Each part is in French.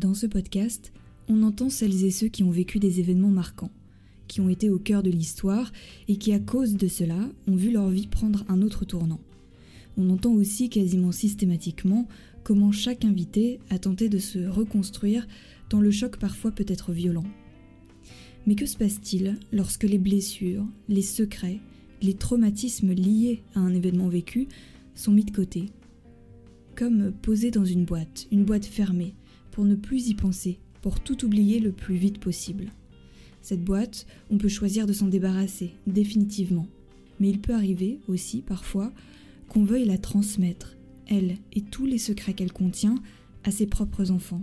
Dans ce podcast, on entend celles et ceux qui ont vécu des événements marquants, qui ont été au cœur de l'histoire et qui, à cause de cela, ont vu leur vie prendre un autre tournant. On entend aussi quasiment systématiquement comment chaque invité a tenté de se reconstruire tant le choc parfois peut être violent. Mais que se passe-t-il lorsque les blessures, les secrets, les traumatismes liés à un événement vécu sont mis de côté? Comme posés dans une boîte, une boîte fermée, pour ne plus y penser, pour tout oublier le plus vite possible. Cette boîte, on peut choisir de s'en débarrasser, définitivement. Mais il peut arriver aussi, parfois, qu'on veuille la transmettre, elle et tous les secrets qu'elle contient, à ses propres enfants.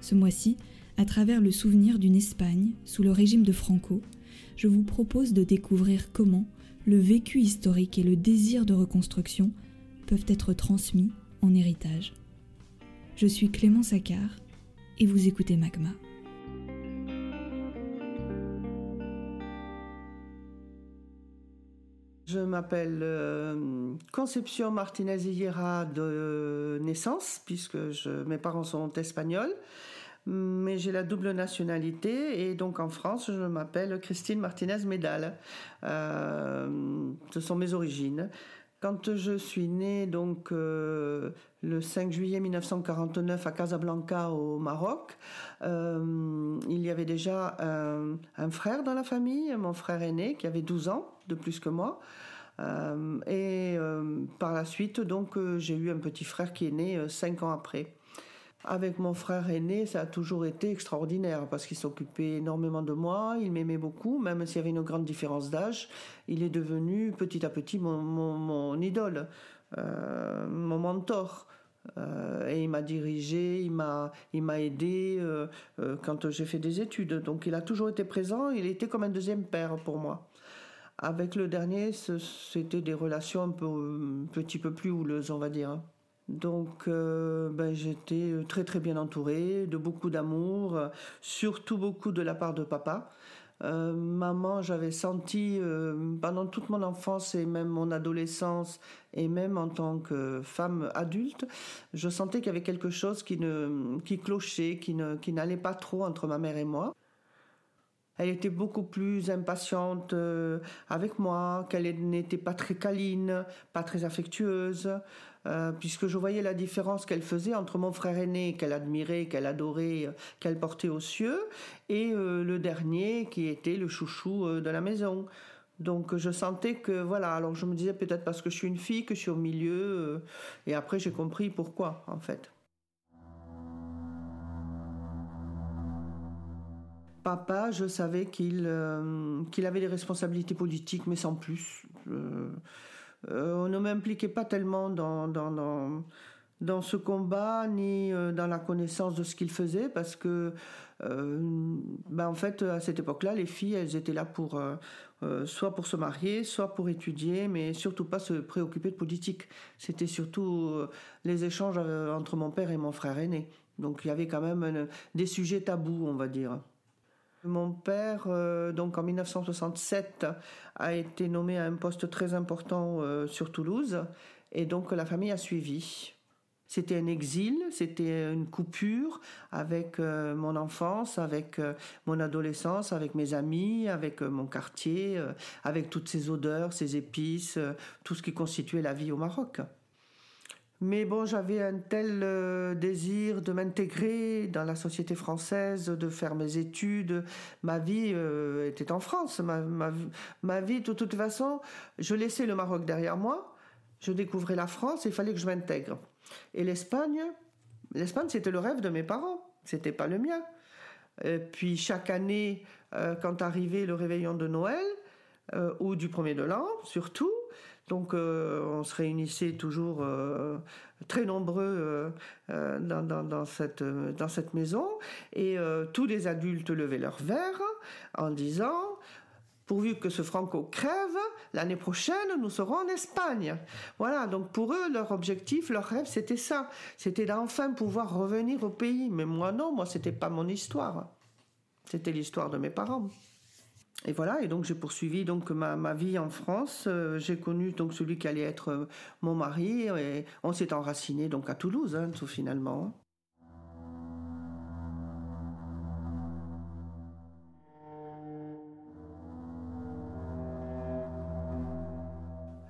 Ce mois-ci, à travers le souvenir d'une Espagne sous le régime de Franco, je vous propose de découvrir comment le vécu historique et le désir de reconstruction peuvent être transmis en héritage. Je suis Clément Saccard et vous écoutez Magma. Je m'appelle euh, Conception Martinez Higuera de naissance, puisque mes parents sont espagnols, mais j'ai la double nationalité et donc en France, je m'appelle Christine Martinez Médal. Euh, ce sont mes origines. Quand je suis née donc euh, le 5 juillet 1949 à Casablanca au Maroc, euh, il y avait déjà un, frère dans la famille, mon frère aîné qui avait 12 ans de plus que moi. Euh, et par la suite, donc, j'ai eu un petit frère qui est né 5 ans après. Avec mon frère aîné, ça a toujours été extraordinaire parce qu'il s'occupait énormément de moi, il m'aimait beaucoup, même s'il y avait une grande différence d'âge. Il est devenu petit à petit mon, idole, euh, mon mentor. Euh, et il m'a dirigé, il m'a, il m'a aidé euh, quand j'ai fait des études. Donc il a toujours été présent, il était comme un deuxième père pour moi. Avec le dernier, c'était des relations un, un petit peu plus houleuses, on va dire. Donc euh, ben, j'étais très très bien entourée, de beaucoup d'amour, surtout beaucoup de la part de papa. Euh, maman, j'avais senti euh, pendant toute mon enfance et même mon adolescence et même en tant que femme adulte, je sentais qu'il y avait quelque chose qui, qui clochait, qui, ne, qui n'allait pas trop entre ma mère et moi. Elle était beaucoup plus impatiente avec moi, qu'elle n'était pas très câline, pas très affectueuse, euh, puisque je voyais la différence qu'elle faisait entre mon frère aîné qu'elle admirait, qu'elle adorait, euh, qu'elle portait aux cieux, et le dernier qui était le chouchou de la maison. Donc je sentais que voilà, alors je me disais peut-être parce que je suis une fille que je suis au milieu, et après j'ai compris pourquoi en fait. Papa, je savais qu'il euh, avait des responsabilités politiques, mais sans plus. Euh, on ne m'impliquait pas tellement dans, dans, ce combat, ni euh, dans la connaissance de ce qu'il faisait, parce que, ben en fait, à cette époque-là, les filles, elles étaient là pour, soit pour se marier, soit pour étudier, mais surtout pas se préoccuper de politique. C'était surtout les échanges entre mon père et mon frère aîné. Donc il y avait quand même des sujets tabous, on va dire. Mon père, euh, donc en 1967, a été nommé à un poste très important euh, sur Toulouse et donc la famille a suivi. C'était un exil, c'était une coupure avec euh, mon enfance, avec mon adolescence, avec mes amis, avec mon quartier, avec toutes ces odeurs, ces épices, tout ce qui constituait la vie au Maroc. Mais bon, j'avais un tel euh, désir de m'intégrer dans la société française, de faire mes études. Ma vie euh, était en France. Ma, vie, de toute façon, je laissais le Maroc derrière moi. Je découvrais la France et il fallait que je m'intègre. Et l'Espagne, l'Espagne, c'était le rêve de mes parents. C'était pas le mien. Et puis chaque année, euh, quand arrivait le réveillon de Noël, ou du premier de l'an, surtout, donc euh, on se réunissait toujours euh, très nombreux euh, dans, cette, maison et tous les adultes levaient leur verre en disant pourvu que ce Franco crève, l'année prochaine, nous serons en Espagne. Voilà, donc pour eux, leur objectif, leur rêve, c'était ça. C'était d'enfin pouvoir revenir au pays. Mais moi, non, moi, c'était pas mon histoire. C'était l'histoire de mes parents et voilà, et donc j'ai poursuivi donc ma, ma, vie en France. Euh, j'ai connu donc celui qui allait être euh, mon mari et on s'est enraciné donc à Toulouse, hein, tout finalement.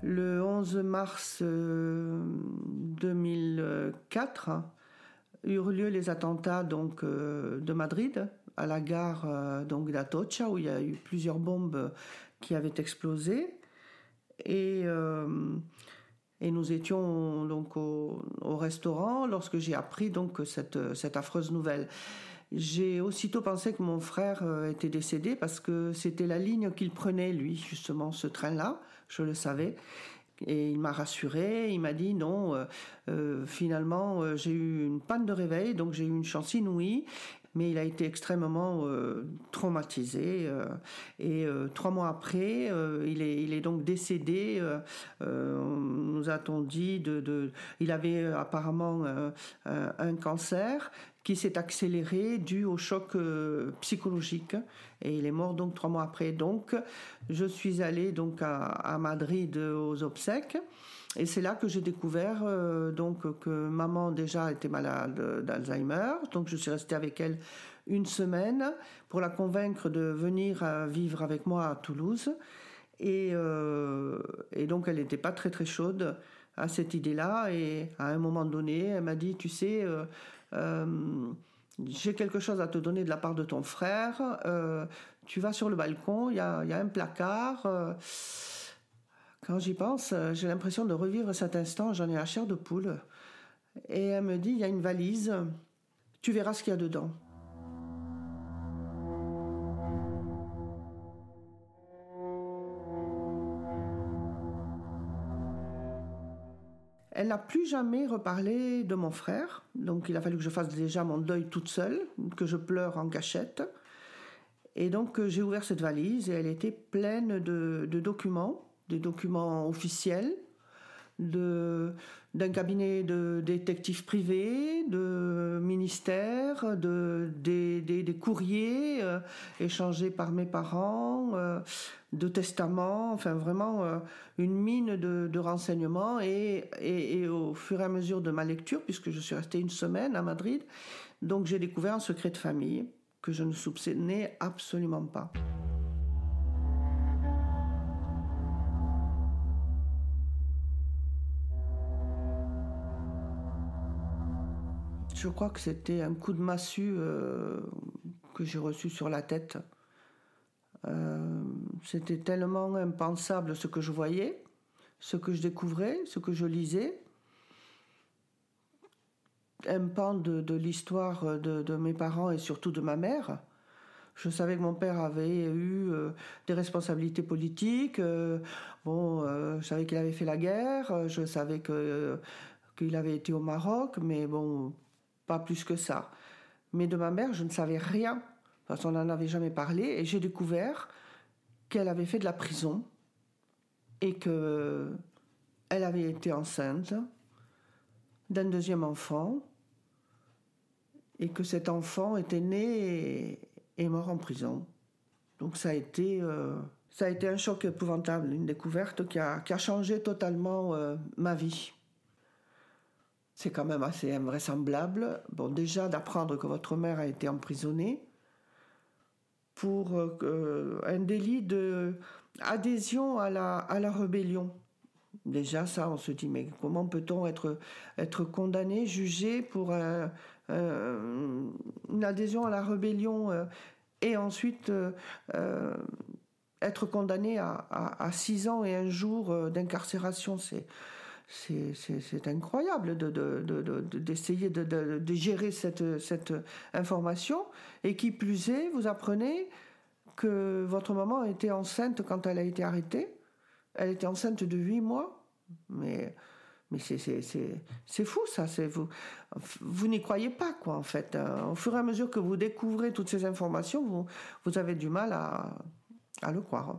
Le 11 mars euh, 2004 hein, eurent lieu les attentats donc de Madrid à la gare donc d'Atocha où il y a eu plusieurs bombes qui avaient explosé et et nous étions donc au, restaurant lorsque j'ai appris donc cette, cette affreuse nouvelle. J'ai aussitôt pensé que mon frère euh, était décédé parce que c'était la ligne qu'il prenait, lui, justement, ce train-là, je le savais. Et il m'a rassuré, il m'a dit non, euh, euh, finalement j'ai eu une panne de réveil, donc j'ai eu une chance inouïe mais il a été extrêmement euh, traumatisé. Euh, et euh, trois mois après, il, est, donc décédé. nous a-t-on dit de, il avait apparemment un cancer qui s'est accéléré dû au choc psychologique et il est mort donc trois mois après. Donc, je suis allée donc à Madrid aux obsèques. Et c'est là que j'ai découvert euh, donc que maman déjà était malade d'Alzheimer. Donc je suis restée avec elle une semaine pour la convaincre de venir euh, vivre avec moi à Toulouse. Et, euh, donc elle n'était pas très très chaude à cette idée-là. Et à un moment donné, elle m'a dit, tu sais, j'ai quelque chose à te donner de la part de ton frère. tu vas sur le balcon, il y a, un placard. Quand j'y pense, euh, j'ai l'impression de revivre cet instant, j'en ai la chair de poule. Et elle me dit, il y a une valise, tu verras ce qu'il y a dedans. Elle n'a plus jamais reparlé de mon frère, donc il a fallu que je fasse déjà mon deuil toute seule, que je pleure en cachette. Et donc euh, j'ai ouvert cette valise et elle était pleine de, de documents des documents officiels, d'un cabinet de détectives privés, de ministères, de, des, des, courriers euh, échangés par mes parents, euh, de testaments, enfin vraiment euh, une mine de, de renseignements. Et, et, et, au fur et à mesure de ma lecture, puisque je suis restée une semaine à Madrid, donc j'ai découvert un secret de famille que je ne soupçonnais absolument pas. Je crois que c'était un coup de massue euh, que j'ai reçu sur la tête. Euh, c'était tellement impensable ce que je voyais, ce que je découvrais, ce que je lisais. Un pan de, l'histoire de, mes parents et surtout de ma mère. Je savais que mon père avait eu euh, des responsabilités politiques. bon, je savais qu'il avait fait la guerre. Je savais qu'il avait été au Maroc, mais bon, pas plus que ça. Mais de ma mère, je ne savais rien, parce qu'on n'en avait jamais parlé, et j'ai découvert qu'elle avait fait de la prison et que elle avait été enceinte d'un deuxième enfant et que cet enfant était né et, mort en prison. Donc ça a été euh, ça a été un choc épouvantable, une découverte qui a, qui a changé totalement euh, ma vie. C'est quand même assez invraisemblable. Bon, déjà d'apprendre que votre mère a été emprisonnée pour euh, un délit de adhésion à la, rébellion. Déjà, ça, on se dit, mais comment peut-on être, condamné, jugé pour une adhésion à la rébellion euh, et ensuite euh, être condamné à, six ans et un jour d'incarcération? C'est incroyable d'essayer de, gérer cette, information. Et qui plus est, vous apprenez que votre maman était enceinte quand elle a été arrêtée. Elle était enceinte de 8 mois. Mais, c'est fou, ça. Vous, n'y croyez pas, quoi, en fait. Au fur et à mesure que vous découvrez toutes ces informations, vous, avez du mal à, à le croire.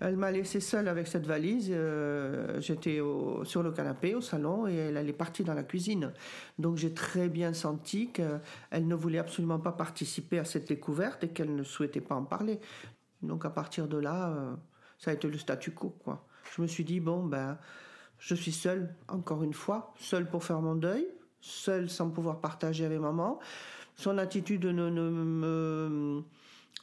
Elle m'a laissé seule avec cette valise. Euh, j'étais sur le canapé au salon et elle, est partie dans la cuisine. Donc j'ai très bien senti qu'elle ne voulait absolument pas participer à cette découverte et qu'elle ne souhaitait pas en parler. Donc à partir de là, euh, ça a été le statu quo. Quoi. Je me suis dit, bon, ben, Je suis seule, encore une fois, seule pour faire mon deuil, seule sans pouvoir partager avec maman. Son attitude ne, me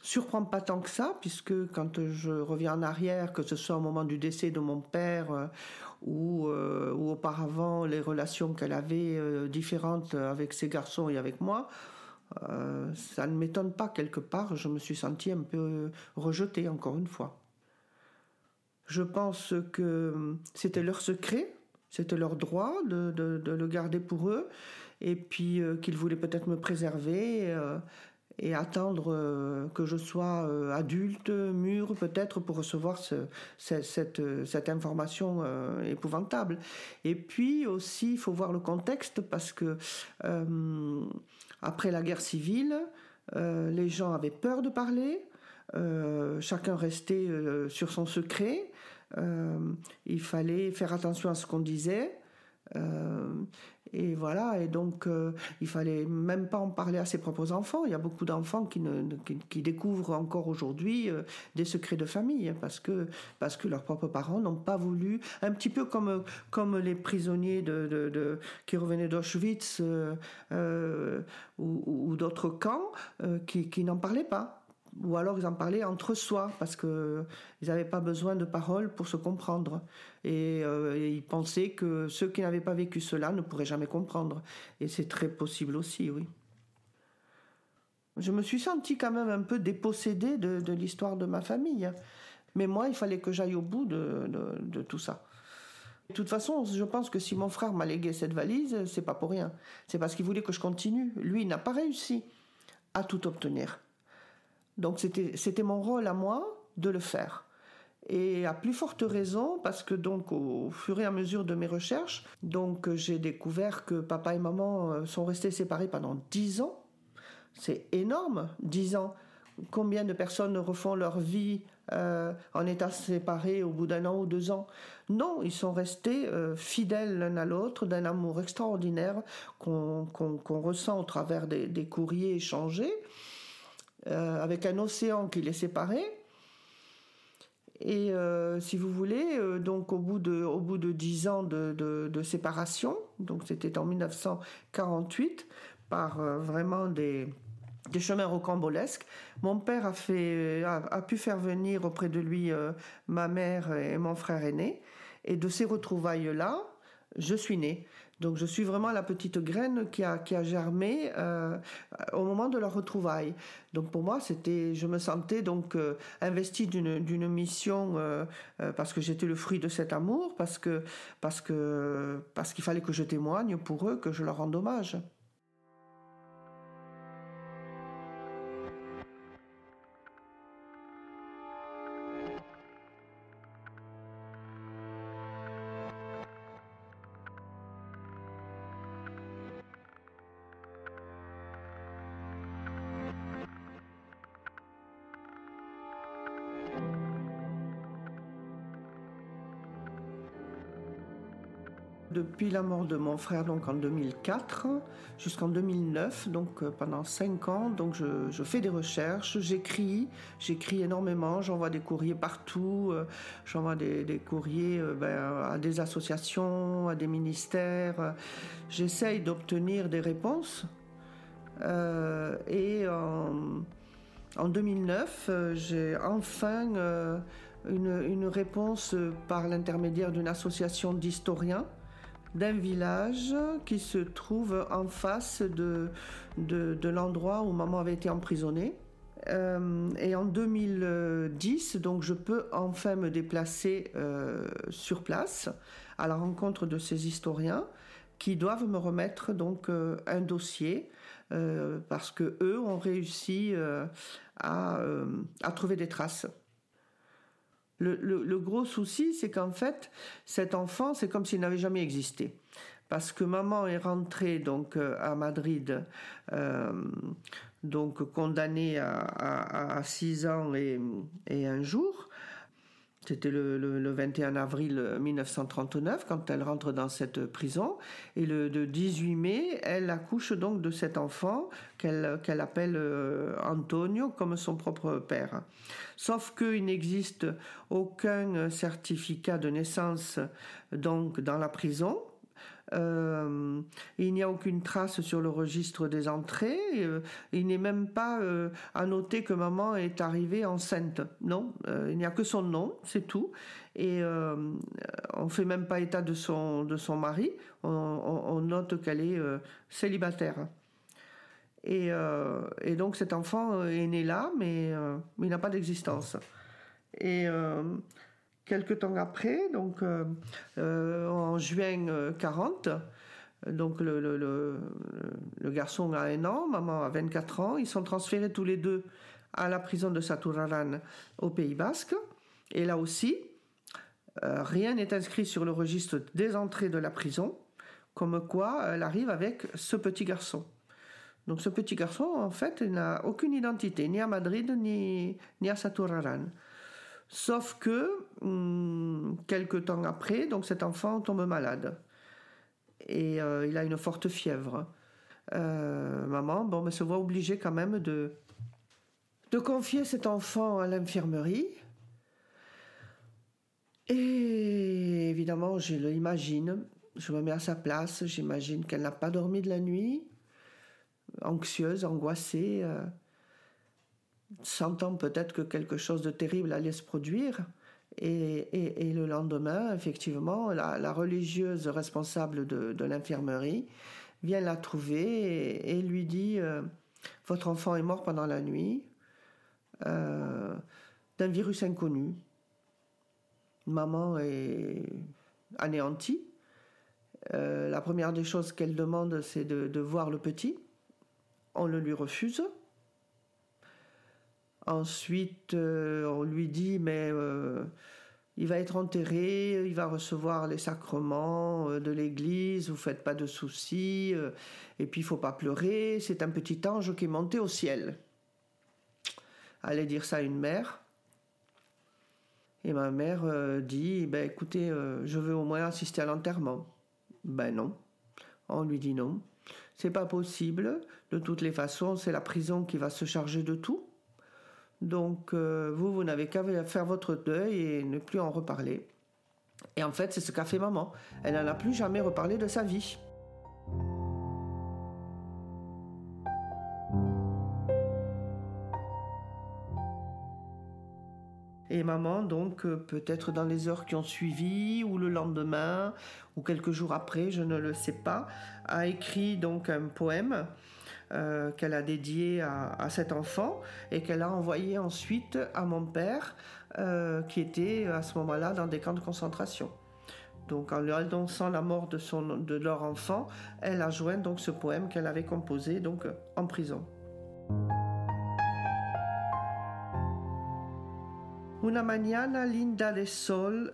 surprend pas tant que ça, puisque quand je reviens en arrière, que ce soit au moment du décès de mon père euh, ou, euh, ou, auparavant les relations qu'elle avait euh, différentes avec ses garçons et avec moi, ça ne m'étonne pas quelque part, je me suis sentie un peu rejetée encore une fois. Je pense que c'était leur secret, c'était leur droit de, de, le garder pour eux, et puis qu'ils voulaient peut-être me préserver et attendre euh, que je sois euh, adulte, mûr peut-être pour recevoir cette, information euh, épouvantable. Et puis aussi, il faut voir le contexte parce que après la guerre civile, les gens avaient peur de parler, chacun restait sur son secret, il fallait faire attention à ce qu'on disait. Euh, et voilà, et donc euh, il fallait même pas en parler à ses propres enfants. Il y a beaucoup d'enfants qui, découvrent encore aujourd'hui euh, des secrets de famille parce que, parce que leurs propres parents n'ont pas voulu, un petit peu comme, comme les prisonniers qui revenaient d'Auschwitz ou, ou d'autres camps qui n'en parlaient pas ou alors ils en parlaient entre soi parce que ils n'avaient pas besoin de paroles pour se comprendre et, euh, ils pensaient que ceux qui n'avaient pas vécu cela ne pourraient jamais comprendre et c'est très possible aussi oui je me suis sentie quand même un peu dépossédée de, l'histoire de ma famille mais moi il fallait que j'aille au bout de, de, tout ça de toute façon, je pense que si mon frère m'a légué cette valise, c'est pas pour rien. C'est parce qu'il voulait que je continue. Lui, il n'a pas réussi à tout obtenir. Donc c'était mon rôle à moi de le faire. Et à plus forte raison, parce que donc au fur et à mesure de mes recherches, donc j'ai découvert que papa et maman euh, sont restés séparés pendant dix ans. C'est énorme, dix ans. Combien de personnes refont leur vie euh, en état séparé au bout d'un an ou deux ans? Non, ils sont restés euh, fidèles l'un à l'autre, d'un amour extraordinaire qu'on ressent au travers des courriers échangés. Euh, avec un océan qui les séparait. Et euh, si vous voulez, euh, donc au bout de au bout de dix ans de, séparation, donc c'était en 1948, par vraiment des des chemins rocambolesques. Mon père a, fait, a, a pu faire venir auprès de lui ma mère et mon frère aîné. Et de ces retrouvailles-là, je suis née. Donc je suis vraiment la petite graine qui a, germé euh, au moment de leur retrouvaille. Donc pour moi, c'était, je me sentais donc euh, investie d'une, d'une mission euh, parce que j'étais le fruit de cet amour, parce que parce que parce qu'il fallait que je témoigne pour eux, que je leur rende hommage. Depuis la mort de mon frère donc en 2004 jusqu'en 2009, donc euh, pendant cinq ans, donc je, fais des recherches, j'écris, j'écris énormément, j'envoie des courriers partout, euh, j'envoie des, courriers euh, ben, à des associations, à des ministères, j'essaye d'obtenir des réponses. et en, 2009, j'ai enfin une, réponse par l'intermédiaire d'une association d'historiens d'un village qui se trouve en face de, de, l'endroit où maman avait été emprisonnée. Euh, et en 2010, donc je peux enfin me déplacer euh, sur place à la rencontre de ces historiens qui doivent me remettre donc euh, un dossier parce que eux ont réussi à, à trouver des traces. Le, gros souci, c'est qu'en fait, cet enfant, c'est comme s'il n'avait jamais existé. Parce que maman est rentrée donc euh, à Madrid, euh, donc condamnée à, 6 ans et un jour. C'était le, 21 avril 1939 quand elle rentre dans cette prison. Et le 18 mai, elle accouche donc de cet enfant qu'elle appelle euh, Antonio comme son propre père. Sauf qu'il n'existe aucun certificat de naissance donc dans la prison. Euh, il n'y a aucune trace sur le registre des entrées. Euh, il n'est même pas euh, à noter que maman est arrivée enceinte. Non, il n'y a que son nom, c'est tout. Et on fait même pas état de son, de son mari. On, note qu'elle est célibataire. Et, et, donc cet enfant est né là, mais il n'a pas d'existence. Et Quelque temps après, donc euh, euh, en juin 40, euh, donc le, garçon a un an, maman a 24 ans, ils sont transférés tous les deux à la prison de Saturaran au Pays Basque. Et là aussi, rien n'est inscrit sur le registre des entrées de la prison, comme quoi elle arrive avec ce petit garçon. Donc ce petit garçon, en fait, n'a aucune identité, ni à Madrid, ni, ni à Saturaran. Sauf que, hum, quelques temps après, donc cet enfant tombe malade. Et euh, il a une forte fièvre. Euh, maman, bon, mais se voit obligée quand même de, de confier cet enfant à l'infirmerie. Et évidemment, je l'imagine, je me mets à sa place, j'imagine qu'elle n'a pas dormi de la nuit, anxieuse, angoissée. Euh, sentant peut-être que quelque chose de terrible allait se produire. Et, le lendemain, effectivement, la, religieuse responsable de, l'infirmerie vient la trouver et, lui dit euh, Votre enfant est mort pendant la nuit euh, d'un virus inconnu. Maman est anéantie. Euh, la première des choses qu'elle demande, c'est de voir le petit. On le lui refuse. Ensuite, euh, on lui dit, mais euh, il va être enterré, il va recevoir les sacrements euh, de l'Église, vous faites pas de soucis, et puis il faut pas pleurer, c'est un petit ange qui est monté au ciel. Allait dire ça à une mère. Et ma mère dit, ben écoutez, je veux au moins assister à l'enterrement. Ben non. On lui dit non. C'est pas possible. De toutes les façons, c'est la prison qui va se charger de tout. Donc euh, vous, vous n'avez qu'à faire votre deuil et ne plus en reparler. Et en fait, c'est ce qu'a fait maman. Elle n'en a plus jamais reparlé de sa vie. Et maman, donc, euh, peut-être dans les heures qui ont suivi, ou le lendemain, ou quelques jours après, je ne le sais pas, a écrit donc un poème euh, qu'elle a dédié à, cet enfant et qu'elle a envoyé ensuite à mon père, euh, qui était à ce moment-là dans des camps de concentration. Donc en lui annonçant la mort de, son, de leur enfant, elle a joint donc ce poème qu'elle avait composé donc en prison. Una mañana linda de sol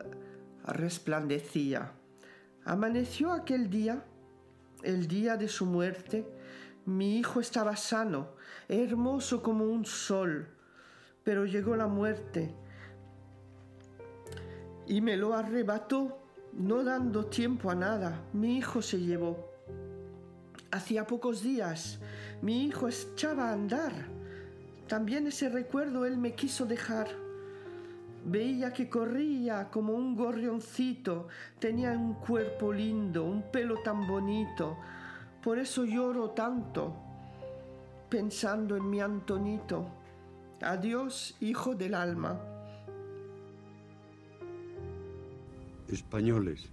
resplandecía. Amaneció aquel día, el día de su muerte, Mi hijo estaba sano, hermoso como un sol, pero llegó la muerte y me lo arrebató, no dando tiempo a nada. Mi hijo se llevó. Hacía pocos días mi hijo echaba a andar. También ese recuerdo él me quiso dejar. Veía que corría como un gorrioncito, tenía un cuerpo lindo, un pelo tan bonito, por eso lloro tanto, pensando en mi Antonito. Adiós, hijo del alma. Españoles.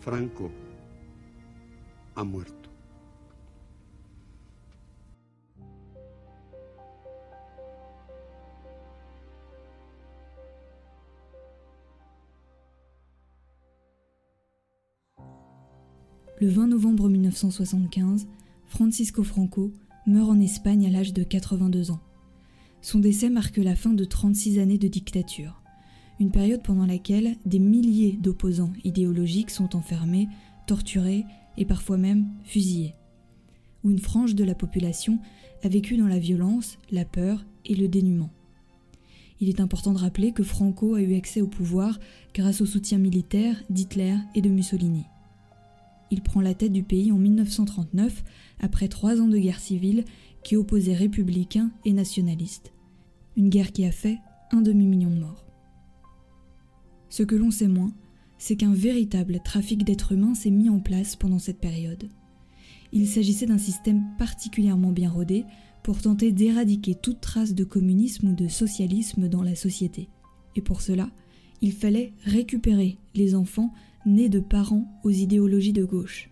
Franco ha muerto. Le 20 novembre 1975, Francisco Franco meurt en Espagne à l'âge de 82 ans. Son décès marque la fin de 36 années de dictature, une période pendant laquelle des milliers d'opposants idéologiques sont enfermés, torturés et parfois même fusillés, où une frange de la population a vécu dans la violence, la peur et le dénuement. Il est important de rappeler que Franco a eu accès au pouvoir grâce au soutien militaire d'Hitler et de Mussolini. Il prend la tête du pays en 1939, après trois ans de guerre civile qui opposait républicains et nationalistes. Une guerre qui a fait un demi-million de morts. Ce que l'on sait moins, c'est qu'un véritable trafic d'êtres humains s'est mis en place pendant cette période. Il s'agissait d'un système particulièrement bien rodé pour tenter d'éradiquer toute trace de communisme ou de socialisme dans la société. Et pour cela, il fallait récupérer les enfants nés de parents aux idéologies de gauche.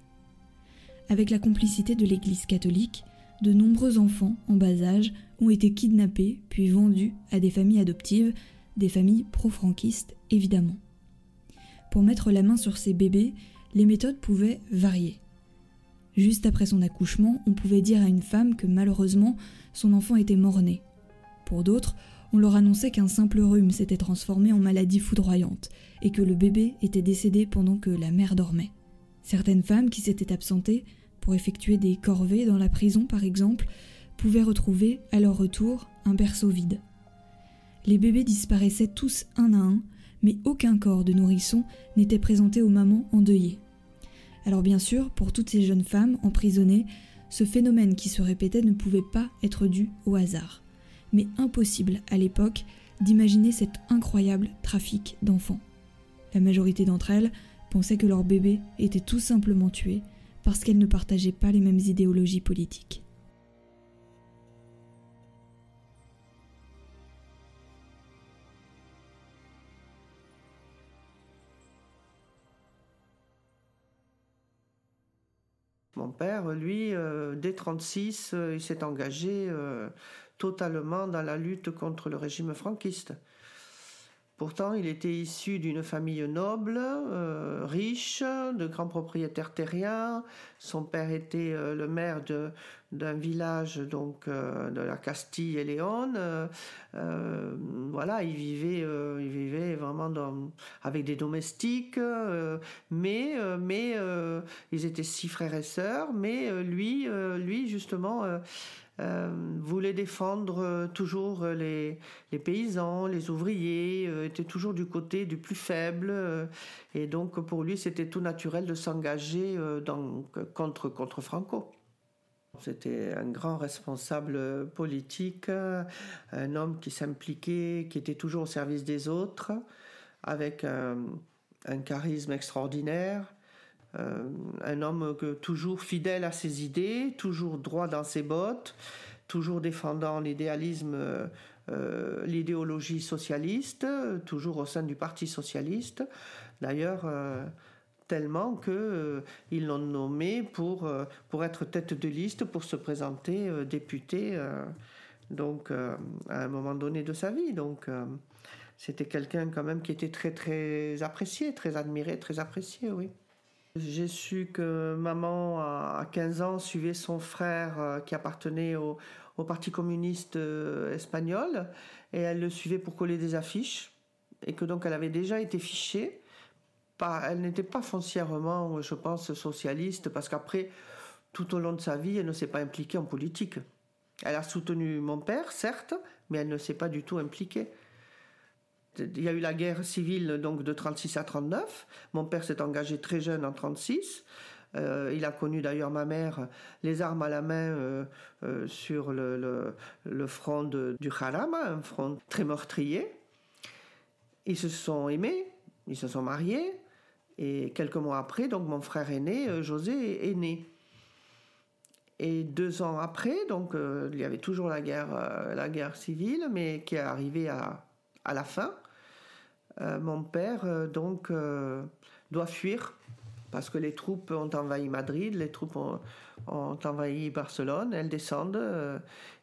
Avec la complicité de l'Église catholique, de nombreux enfants en bas âge ont été kidnappés puis vendus à des familles adoptives, des familles pro-franquistes évidemment. Pour mettre la main sur ces bébés, les méthodes pouvaient varier. Juste après son accouchement, on pouvait dire à une femme que malheureusement son enfant était mort-né. Pour d'autres, on leur annonçait qu'un simple rhume s'était transformé en maladie foudroyante et que le bébé était décédé pendant que la mère dormait. Certaines femmes qui s'étaient absentées pour effectuer des corvées dans la prison par exemple pouvaient retrouver à leur retour un berceau vide. Les bébés disparaissaient tous un à un, mais aucun corps de nourrisson n'était présenté aux mamans endeuillées. Alors bien sûr, pour toutes ces jeunes femmes emprisonnées, ce phénomène qui se répétait ne pouvait pas être dû au hasard. Mais impossible à l'époque d'imaginer cet incroyable trafic d'enfants. La majorité d'entre elles pensaient que leur bébé était tout simplement tué parce qu'elles ne partageaient pas les mêmes idéologies politiques. Mon père, lui, euh, dès 1936, euh, il s'est engagé euh, totalement dans la lutte contre le régime franquiste. Pourtant, il était issu d'une famille noble, riche, de grands propriétaires terriens. Son père était le maire d'un village donc de la Castille et Léon. voilà, il vivait, il vivait vraiment avec des domestiques, mais mais ils étaient six frères et sœurs. Mais lui, lui justement euh, voulait défendre euh, toujours les, paysans, les ouvriers, euh, était toujours du côté du plus faible. et donc pour lui, c'était tout naturel de s'engager contre, contre Franco. C'était un grand responsable politique, un homme qui s'impliquait, qui était toujours au service des autres, avec un charisme extraordinaire. Euh, un homme toujours fidèle à ses idées, toujours droit dans ses bottes, toujours défendant l'idéalisme, euh, euh, l'idéologie socialiste, toujours au sein du Parti socialiste. D'ailleurs, tellement que ils l'ont nommé pour pour être tête de liste pour se présenter député donc à un moment donné de sa vie donc c'était quelqu'un quand même qui était très très apprécié très admiré très apprécié oui j'ai su que maman, à 15 ans, suivait son frère euh, qui appartenait au, Parti communiste euh, espagnol et elle le suivait pour coller des affiches et que donc elle avait déjà été fichée. elle n'était pas foncièrement, je pense, socialiste parce qu'après, tout au long de sa vie, elle ne s'est pas impliquée en politique. Elle a soutenu mon père, certes, mais elle ne s'est pas du tout impliquée il y a eu la guerre civile donc de 36 à 39. Mon père s'est engagé très jeune en 36. Euh, il a connu d'ailleurs ma mère les armes à la main euh, euh, sur le, front du Jarama, un front très meurtrier. Ils se sont aimés, ils se sont mariés, et quelques mois après, donc mon frère aîné, José, est né. Et deux ans après, donc il y avait toujours la guerre, la guerre civile, mais qui est arrivée à la fin. Euh, mon père euh, donc euh, doit fuir parce que les troupes ont envahi Madrid, les troupes ont, envahi Barcelone, elles descendent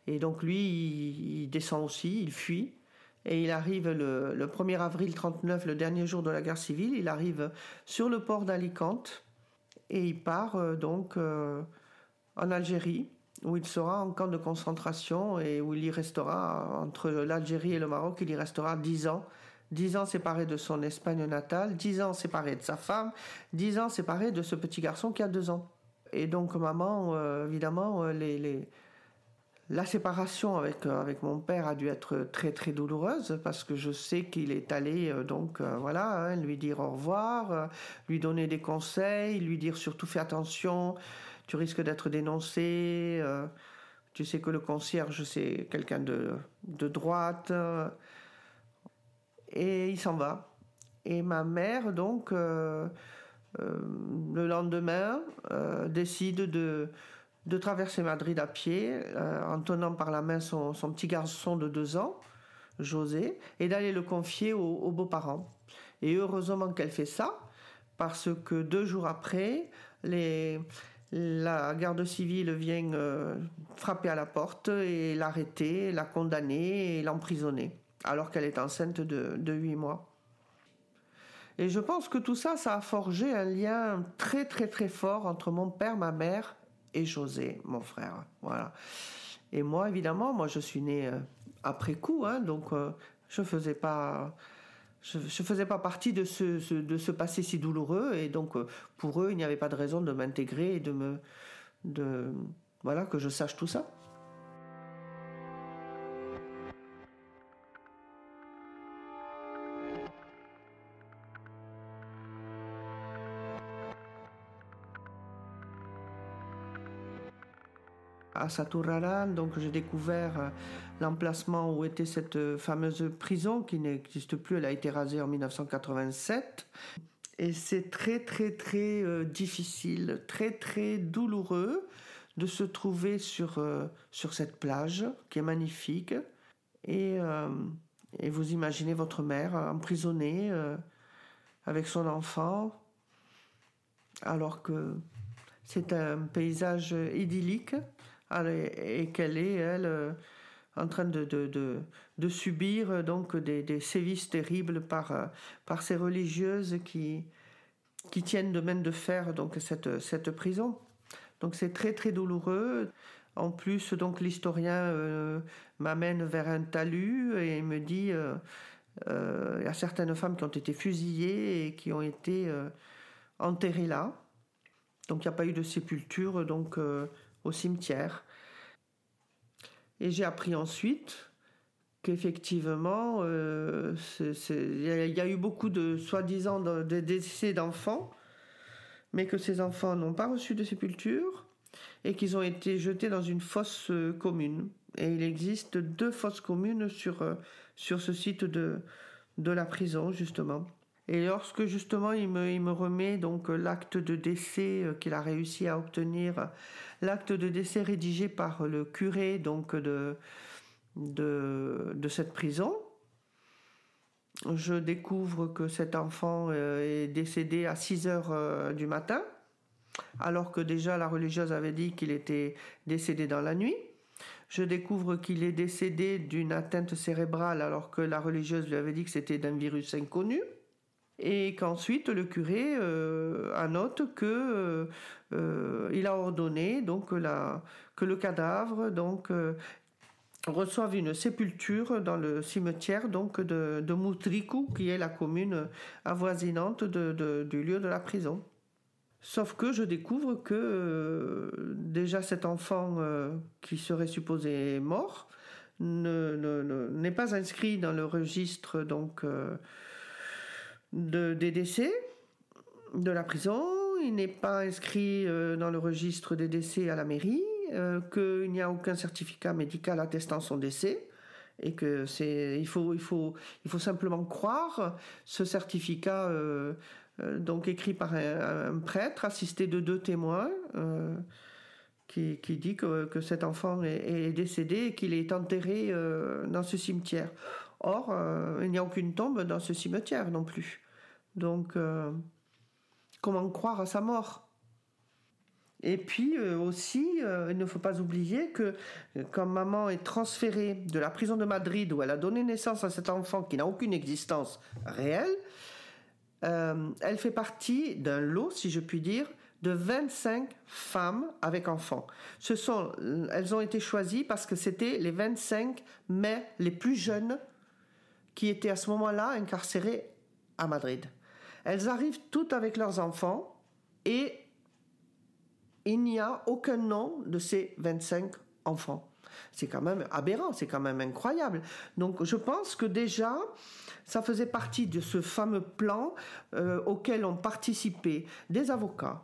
et donc lui il, descend aussi, il fuit et il arrive le, 1er avril 39, le dernier jour de la guerre civile, il arrive sur le port d'Alicante et il part donc en Algérie où il sera en camp de concentration et où il y restera entre l'Algérie et le Maroc, il y restera dix ans dix ans séparé de son Espagne natale, dix ans séparé de sa femme, dix ans séparé de ce petit garçon qui a deux ans. Et donc maman, euh, évidemment, euh, La séparation avec, euh, avec mon père a dû être très très douloureuse parce que je sais qu'il est allé donc voilà hein, lui dire au revoir, lui donner des conseils, lui dire surtout fais attention, tu risques d'être dénoncé. tu sais que le concierge c'est quelqu'un de, de droite et il s'en va. Et ma mère donc le lendemain décide de traverser Madrid à pied euh, en tenant par la main son, petit garçon de deux ans, José, et d'aller le confier aux, beaux-parents. Et heureusement qu'elle fait ça, parce que deux jours après, la garde civile vient euh, frapper à la porte et l'arrêter, la condamner et l'emprisonner, alors qu'elle est enceinte de, de 8 mois. Et je pense que tout ça, ça a forgé un lien très très très fort entre mon père, ma mère et José, mon frère. Voilà. Et moi, évidemment, moi, je suis né euh, après coup, hein, donc euh, je faisais pas. Je, faisais pas partie de ce, de ce passé si douloureux et donc euh, pour eux il n'y avait pas de raison de m'intégrer et de me de voilà que je sache tout ça. À Saturraran, donc j'ai découvert euh, l'emplacement où était cette euh, fameuse prison qui n'existe plus, elle a été rasée en 1987. Et c'est très très très euh, difficile, très très douloureux de se trouver sur, sur cette plage qui est magnifique. Et, et vous imaginez votre mère emprisonnée avec son enfant, alors que c'est un paysage idyllique et qu'elle est, elle, euh, en train de, subir euh, donc des, sévices terribles par, euh, ces religieuses qui, tiennent de main de fer donc cette, cette prison. Donc c'est très très douloureux. En plus, donc l'historien m'amène vers un talus et me dit il y a certaines femmes qui ont été fusillées et qui ont été enterrées là. Donc il n'y a pas eu de sépulture, donc au cimetière. Et j'ai appris ensuite qu'effectivement, euh, il y, a eu beaucoup de soi-disant de, décès d'enfants, mais que ces enfants n'ont pas reçu de sépulture et qu'ils ont été jetés dans une fosse euh, commune. Et il existe deux fosses communes sur, euh, sur ce site de, de la prison, justement. Et lorsque justement il me, remet donc l'acte de décès euh, qu'il a réussi à obtenir, l'acte de décès rédigé par le curé donc de, cette prison, je découvre que cet enfant euh, est décédé à 6 heures euh, du matin, alors que déjà la religieuse avait dit qu'il était décédé dans la nuit. Je découvre qu'il est décédé d'une atteinte cérébrale alors que la religieuse lui avait dit que c'était d'un virus inconnu et qu'ensuite le curé euh, annote que euh, euh, il a ordonné donc que le cadavre donc reçoive une sépulture dans le cimetière donc de, de Moutrikou, qui est la commune avoisinante du lieu de la prison. Sauf que je découvre que déjà cet enfant qui serait supposé mort n'est ne, pas inscrit dans le registre donc de, des décès de la prison, il n'est pas inscrit euh, dans le registre des décès à la mairie, euh, qu'il n'y a aucun certificat médical attestant son décès et que c'est il faut il faut il faut simplement croire ce certificat euh, donc écrit par un, prêtre assisté de deux témoins qui, qui, dit que, que cet enfant est, est décédé et qu'il est enterré dans ce cimetière. Or, il n'y a aucune tombe dans ce cimetière non plus. Donc, euh, comment croire à sa mort? Et puis euh, aussi, euh, il ne faut pas oublier que quand maman est transférée de la prison de Madrid où elle a donné naissance à cet enfant qui n'a aucune existence réelle, elle fait partie d'un lot, si je puis dire, de 25 femmes avec enfants. Ce sont, elles ont été choisies parce que c'était les 25 mères les plus jeunes qui étaient à ce moment-là incarcérées à Madrid. Elles arrivent toutes avec leurs enfants et il n'y a aucun nom de ces 25 enfants. C'est quand même aberrant, c'est quand même incroyable. Donc je pense que déjà, ça faisait partie de ce fameux plan euh, auquel ont participé des avocats,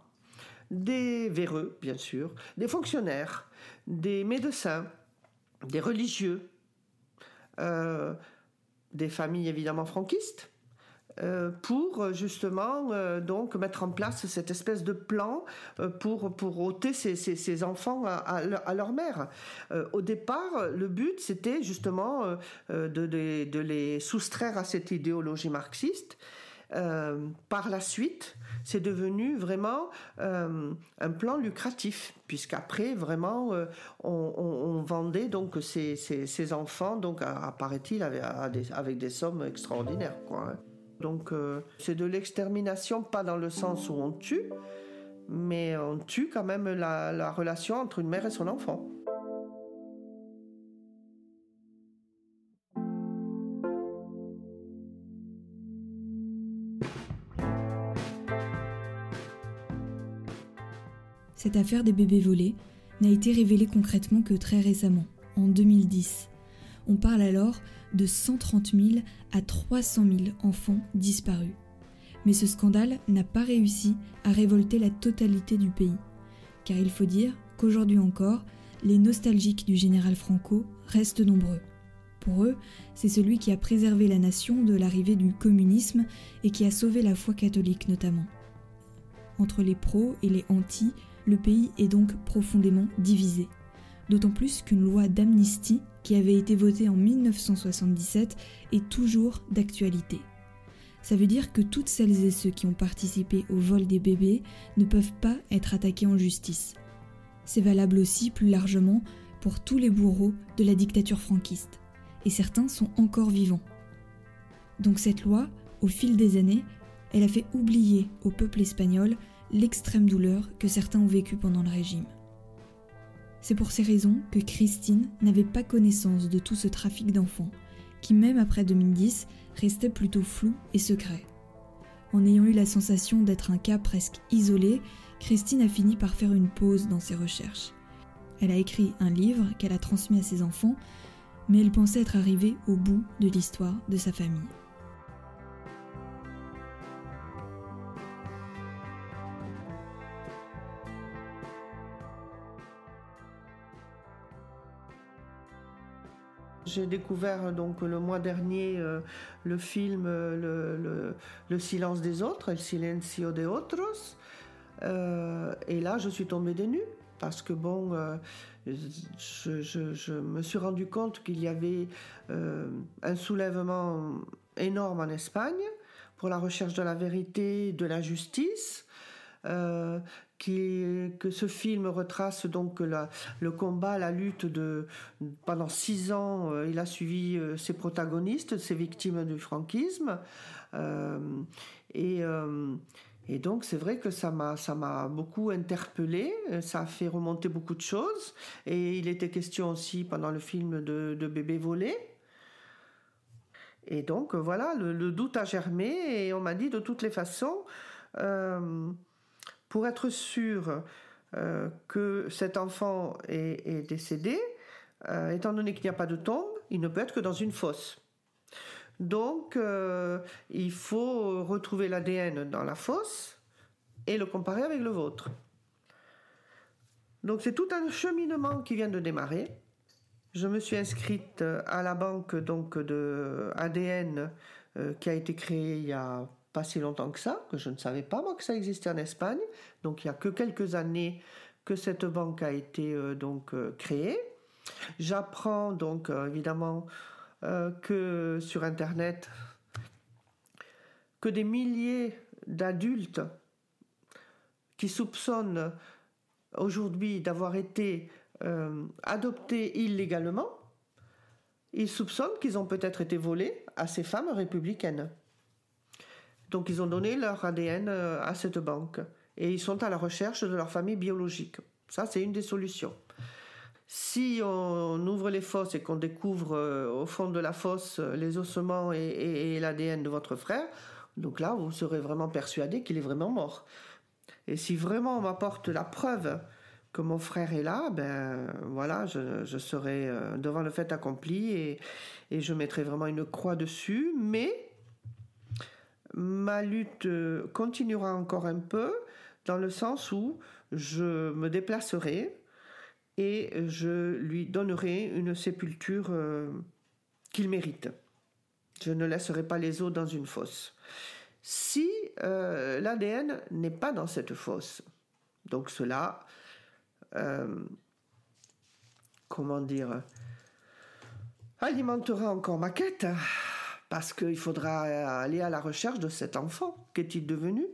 des véreux, bien sûr, des fonctionnaires, des médecins, des religieux, euh, des familles évidemment franquistes, euh, pour justement euh, donc mettre en place cette espèce de plan pour pour ôter ces, ces, enfants à, leur mère. au départ, le but c'était justement de, de, les soustraire à cette idéologie marxiste euh, par la suite, c'est devenu vraiment euh, un plan lucratif, puisqu'après, vraiment, euh, on, vendait donc ces, ces, enfants, donc apparaît-il, avec, des sommes extraordinaires. Quoi, hein. Donc, c'est de l'extermination, pas dans le sens où on tue, mais on tue quand même la relation entre une mère et son enfant. Cette affaire des bébés volés n'a été révélée concrètement que très récemment, en 2010. On parle alors de 130 000 à 300 000 enfants disparus. Mais ce scandale n'a pas réussi à révolter la totalité du pays. Car il faut dire qu'aujourd'hui encore, les nostalgiques du général Franco restent nombreux. Pour eux, c'est celui qui a préservé la nation de l'arrivée du communisme et qui a sauvé la foi catholique notamment. Entre les pros et les anti, le pays est donc profondément divisé. D'autant plus qu'une loi d'amnistie qui avait été votée en 1977 est toujours d'actualité. Ça veut dire que toutes celles et ceux qui ont participé au vol des bébés ne peuvent pas être attaqués en justice. C'est valable aussi plus largement pour tous les bourreaux de la dictature franquiste, et certains sont encore vivants. Donc cette loi, au fil des années, elle a fait oublier au peuple espagnol l'extrême douleur que certains ont vécue pendant le régime. C'est pour ces raisons que Christine n'avait pas connaissance de tout ce trafic d'enfants, qui même après 2010 restait plutôt flou et secret. En ayant eu la sensation d'être un cas presque isolé, Christine a fini par faire une pause dans ses recherches. Elle a écrit un livre qu'elle a transmis à ses enfants, mais elle pensait être arrivée au bout de l'histoire de sa famille. J'ai découvert donc le mois dernier euh, le film euh, le, silence des autres, El silencio de otros. Euh, et là, je suis tombée des nues parce que bon, je, me suis rendu compte qu'il y avait un soulèvement énorme en Espagne pour la recherche de la vérité, de la justice. Euh, que ce film retrace donc le combat, la lutte de pendant six ans. Euh, il a suivi euh, ses protagonistes, ses victimes du franquisme, et et donc c'est vrai que ça m'a ça m'a beaucoup interpellé, ça a fait remonter beaucoup de choses. Et il était question aussi pendant le film de, bébés volés. Et donc voilà, le, doute a germé et on m'a dit de toutes les façons, pour être sûr euh, que cet enfant est, décédé, euh, étant donné qu'il n'y a pas de tombe, il ne peut être que dans une fosse. Donc, euh, il faut retrouver l'ADN dans la fosse et le comparer avec le vôtre. Donc, c'est tout un cheminement qui vient de démarrer. Je me suis inscrite à la banque donc de ADN qui a été créée il y a pas si longtemps que ça, que je ne savais pas moi que ça existait en Espagne. Donc il y a que quelques années que cette banque a été euh, donc euh, créée. J'apprends donc euh, évidemment que sur internet que des milliers d'adultes qui soupçonnent aujourd'hui d'avoir été adoptés illégalement, ils soupçonnent qu'ils ont peut-être été volés à ces femmes républicaines. Donc ils ont donné leur ADN euh, à cette banque et ils sont à la recherche de leur famille biologique. Ça, c'est une des solutions. Si on ouvre les fosses et qu'on découvre euh, au fond de la fosse euh, les ossements et, l'ADN de votre frère, donc là, vous serez vraiment persuadé qu'il est vraiment mort. Et si vraiment on m'apporte la preuve que mon frère est là, ben voilà, je, serai devant le fait accompli et, et je mettrai vraiment une croix dessus. Mais ma lutte euh, continuera encore un peu dans le sens où je me déplacerai et je lui donnerai une sépulture euh, qu'il mérite. Je ne laisserai pas les os dans une fosse. Si euh, l'ADN n'est pas dans cette fosse, donc cela, comment dire, alimentera encore ma quête, parce qu'il faudra aller à la recherche de cet enfant. Qu'est-il devenu?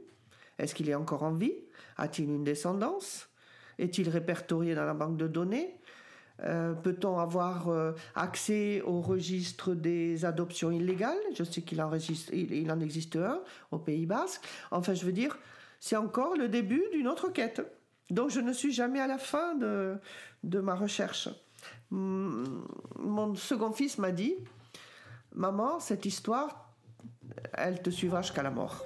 Est-ce qu'il est encore en vie? A-t-il une descendance? Est-il répertorié dans la banque de données? Euh, Peut-on avoir euh, accès au registre des adoptions illégales? Je sais qu'il en, existe un au Pays Basque. Enfin, je veux dire, c'est encore le début d'une autre quête. Donc, je ne suis jamais à la fin de ma recherche. Mon second fils m'a dit, Maman, cette histoire, elle te suivra jusqu'à la mort.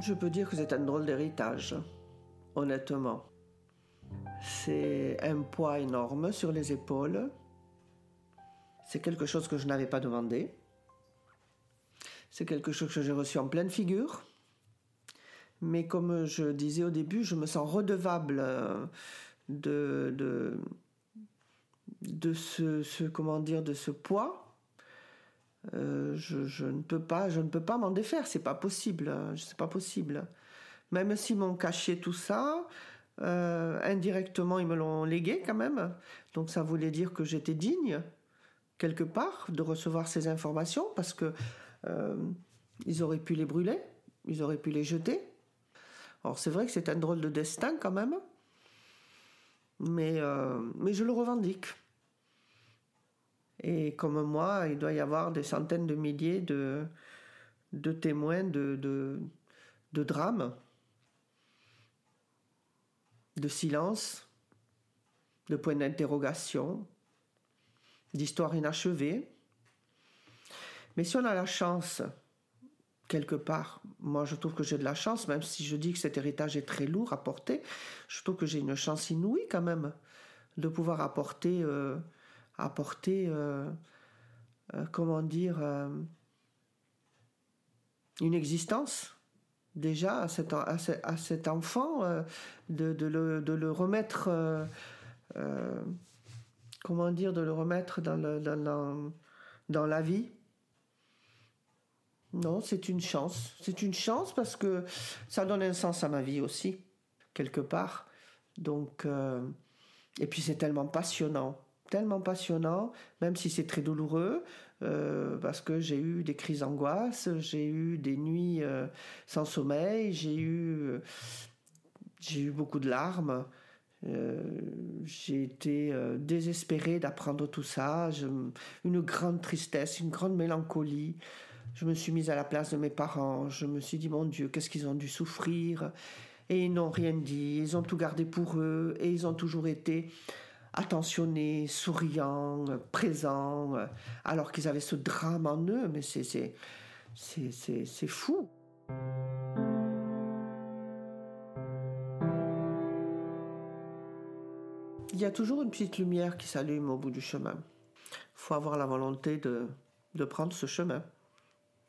Je peux dire que c'est un drôle d'héritage, honnêtement. C'est un poids énorme sur les épaules. C'est quelque chose que je n'avais pas demandé. C'est quelque chose que j'ai reçu en pleine figure. Mais comme je disais au début, je me sens redevable euh, de, de, de ce, comment dire, de ce poids euh, je, ne peux pas, je ne peux pas m'en défaire. C'est pas possible. C'est pas possible. Même s'ils m'ont caché tout ça, euh, indirectement ils me l'ont légué quand même. Donc ça voulait dire que j'étais digne quelque part de recevoir ces informations parce que euh, ils auraient pu les brûler, ils auraient pu les jeter. Alors c'est vrai que c'est un drôle de destin quand même, mais mais je le revendique. Et comme moi, il doit y avoir des centaines de milliers de, témoins de, de, de drames, de silence, de points d'interrogation, d'histoires inachevées. Mais si on a la chance, quelque part, moi je trouve que j'ai de la chance, même si je dis que cet héritage est très lourd à porter, je trouve que j'ai une chance inouïe quand même de pouvoir apporter euh, apporter, euh, euh, comment dire, une existence déjà à cet, enfant, de, le, remettre, comment dire, de le remettre dans, dans, dans la vie. Non, c'est une chance. C'est une chance parce que ça donne un sens à ma vie aussi, quelque part. Donc, et puis c'est tellement passionnant tellement passionnant, même si c'est très douloureux, euh, parce que j'ai eu des crises d'angoisse, j'ai eu des nuits euh, sans sommeil, j'ai eu, euh, j'ai eu beaucoup de larmes. J'ai été désespérée d'apprendre tout ça, une grande tristesse, une grande mélancolie. Je me suis mise à la place de mes parents, je me suis dit, mon Dieu, qu'est-ce qu'ils ont dû souffrir? Et ils n'ont rien dit, ils ont tout gardé pour eux, et ils ont toujours été attentionnés, souriants, présents, alors qu'ils avaient ce drame en eux. Mais c'est, c'est, c'est, c'est, fou. Il y a toujours une petite lumière qui s'allume au bout du chemin. Il faut avoir la volonté de, de prendre ce chemin.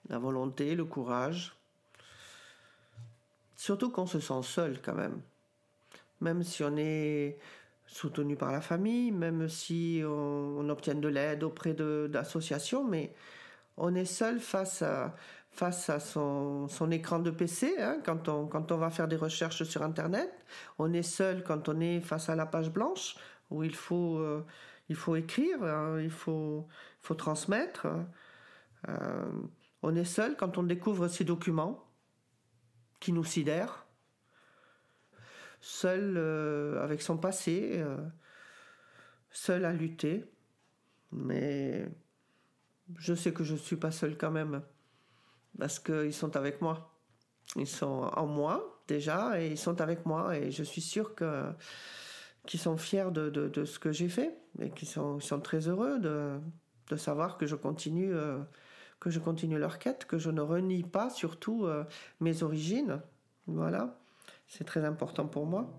La volonté, le courage. Surtout qu'on se sent seul quand même. Même si on est soutenu par la famille, même si on, obtient de l'aide auprès d'associations, mais on est seul face à, face à son, écran de PC hein, quand, on, quand on va faire des recherches sur Internet. On est seul quand on est face à la page blanche où il faut, euh, il faut écrire, hein, il faut, faut transmettre. Euh, on est seul quand on découvre ces documents qui nous sidèrent seul euh, avec son passé, seul à lutter. Mais je sais que je ne suis pas seul quand même, parce qu'ils sont avec moi. Ils sont en moi déjà et ils sont avec moi et je suis sûre qu'ils sont fiers de, ce que j'ai fait et qu'ils sont, très heureux de, savoir que je continue euh, que je continue leur quête, que je ne renie pas surtout euh, mes origines. Voilà, c'est très important pour moi.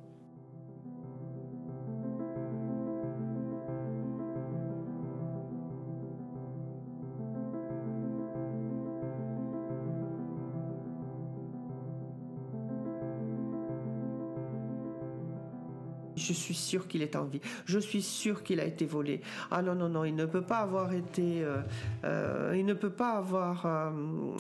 Je suis sûr qu'il est en vie. Je suis sûr qu'il a été volé. Ah non, non, non, il ne peut pas avoir été. Euh, euh, il ne peut pas avoir. Euh,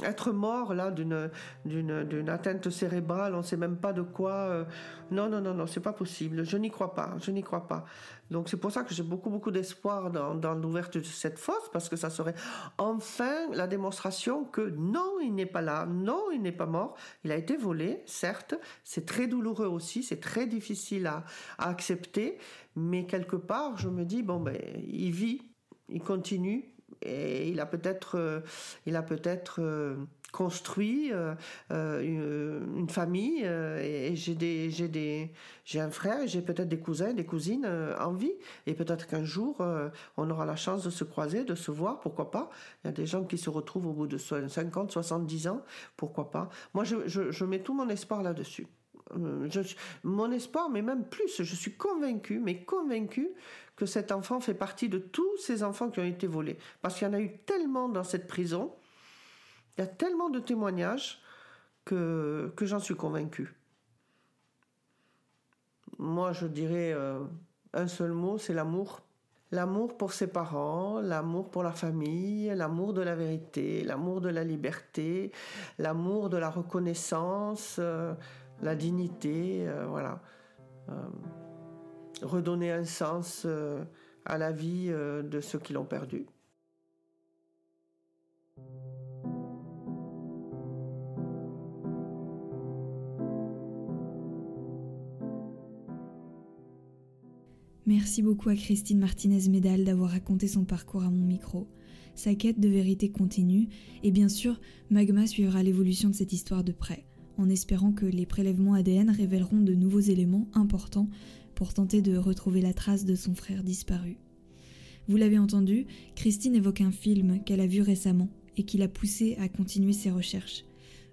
être mort là d'une, atteinte cérébrale, on ne sait même pas de quoi. non, non, non, non, c'est pas possible. Je n'y crois pas. Je n'y crois pas. Donc c'est pour ça que j'ai beaucoup, beaucoup d'espoir dans, dans l'ouverture de cette fosse, parce que ça serait enfin la démonstration que non, il n'est pas là. Non, il n'est pas mort. Il a été volé, certes. C'est très douloureux aussi. C'est très difficile à, accepter, mais quelque part, je me dis, bon, ben, il vit, il continue, et il a peut-être, euh, il a peut-être euh, construit euh, une, famille, et j'ai des, j'ai des, j'ai un frère, j'ai peut-être des cousins, des cousines en vie, et peut-être qu'un jour, on aura la chance de se croiser, de se voir, pourquoi pas. Il y a des gens qui se retrouvent au bout de 50, 70 ans, pourquoi pas. Moi, je, je mets tout mon espoir là-dessus. Euh, mon espoir, mais même plus, je suis convaincue, mais convaincue que cet enfant fait partie de tous ces enfants qui ont été volés. Parce qu'il y en a eu tellement dans cette prison, il y a tellement de témoignages que, que j'en suis convaincue. Moi, je dirais euh, un seul mot, c'est l'amour. L'amour pour ses parents, l'amour pour la famille, l'amour de la vérité, l'amour de la liberté, l'amour de la reconnaissance. Euh, la dignité, euh, voilà. Redonner un sens à la vie de ceux qui l'ont perdu. Merci beaucoup à Christine Martinez-Médal d'avoir raconté son parcours à mon micro. Sa quête de vérité continue et bien sûr, Magma suivra l'évolution de cette histoire de près en espérant que les prélèvements ADN révéleront de nouveaux éléments importants pour tenter de retrouver la trace de son frère disparu. Vous l'avez entendu, Christine évoque un film qu'elle a vu récemment et qui l'a poussée à continuer ses recherches.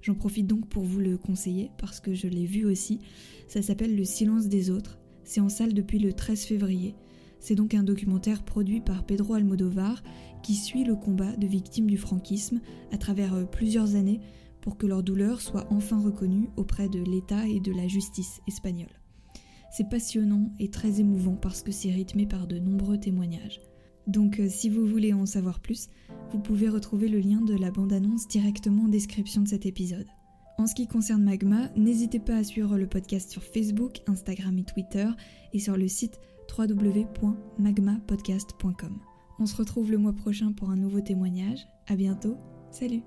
J'en profite donc pour vous le conseiller parce que je l'ai vu aussi. Ça s'appelle Le silence des autres. C'est en salle depuis le 13 février. C'est donc un documentaire produit par Pedro Almodovar qui suit le combat de victimes du franquisme à travers euh, plusieurs années pour que leur douleur soit enfin reconnue auprès de l'État et de la justice espagnole. C'est passionnant et très émouvant parce que c'est rythmé par de nombreux témoignages. Donc euh, si vous voulez en savoir plus, vous pouvez retrouver le lien de la bande-annonce directement en description de cet épisode. En ce qui concerne Magma, n'hésitez pas à suivre le podcast sur Facebook, Instagram et Twitter et sur le site www.magmapodcast.com. On se retrouve le mois prochain pour un nouveau témoignage. À bientôt. Salut